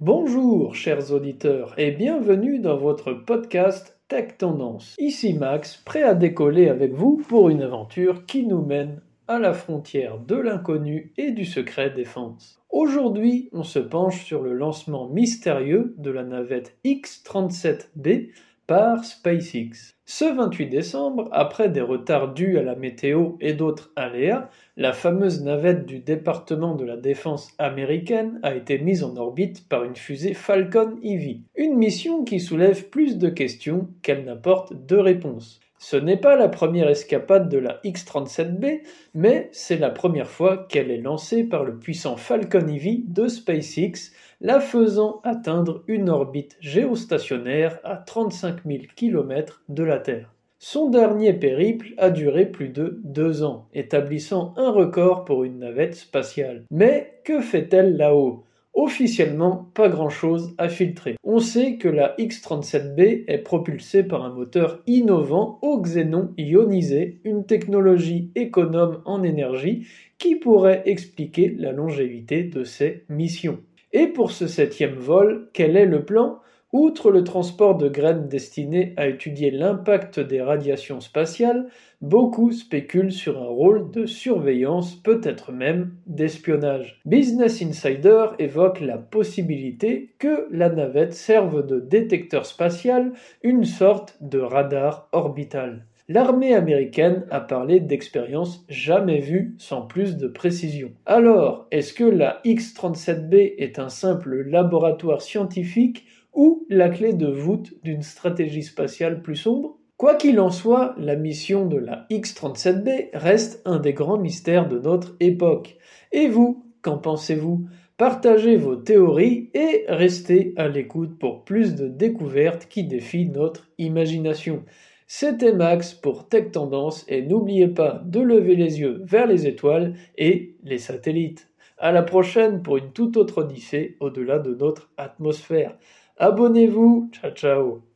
Bonjour chers auditeurs et bienvenue dans votre podcast Tech Tendance. Ici Max, prêt à décoller avec vous pour une aventure qui nous mène à la frontière de l'inconnu et du secret défense. Aujourd'hui, on se penche sur le lancement mystérieux de la navette X-37B SpaceX. Ce 28 décembre, après des retards dus à la météo et d'autres aléas, la fameuse navette du département de la défense américaine a été mise en orbite par une fusée Falcon Heavy. Une mission qui soulève plus de questions qu'elle n'apporte de réponses. Ce n'est pas la première escapade de la X-37B, mais c'est la première fois qu'elle est lancée par le puissant Falcon Heavy de SpaceX, la faisant atteindre une orbite géostationnaire à 35 000 km de la Terre. Son dernier périple a duré plus de deux ans, établissant un record pour une navette spatiale. Mais que fait-elle là-haut? Officiellement, pas grand-chose à filtrer. On sait que la X-37B est propulsée par un moteur innovant au xénon ionisé, une technologie économe en énergie qui pourrait expliquer la longévité de ses missions. Et pour ce septième vol, quel est le plan? Outre le transport de graines destinées à étudier l'impact des radiations spatiales, beaucoup spéculent sur un rôle de surveillance, peut-être même d'espionnage. Business Insider évoque la possibilité que la navette serve de détecteur spatial, une sorte de radar orbital. L'armée américaine a parlé d'expériences jamais vues sans plus de précision. Alors, est-ce que la X-37B est un simple laboratoire scientifique ou la clé de voûte d'une stratégie spatiale plus sombre Quoi qu'il en soit, la mission de la X-37B reste un des grands mystères de notre époque. Et vous, qu'en pensez-vous? Partagez vos théories et restez à l'écoute pour plus de découvertes qui défient notre imagination. C'était Max pour Tech Tendance et n'oubliez pas de lever les yeux vers les étoiles et les satellites. À la prochaine pour une toute autre odyssée au-delà de notre atmosphère. Abonnez-vous. Ciao ciao.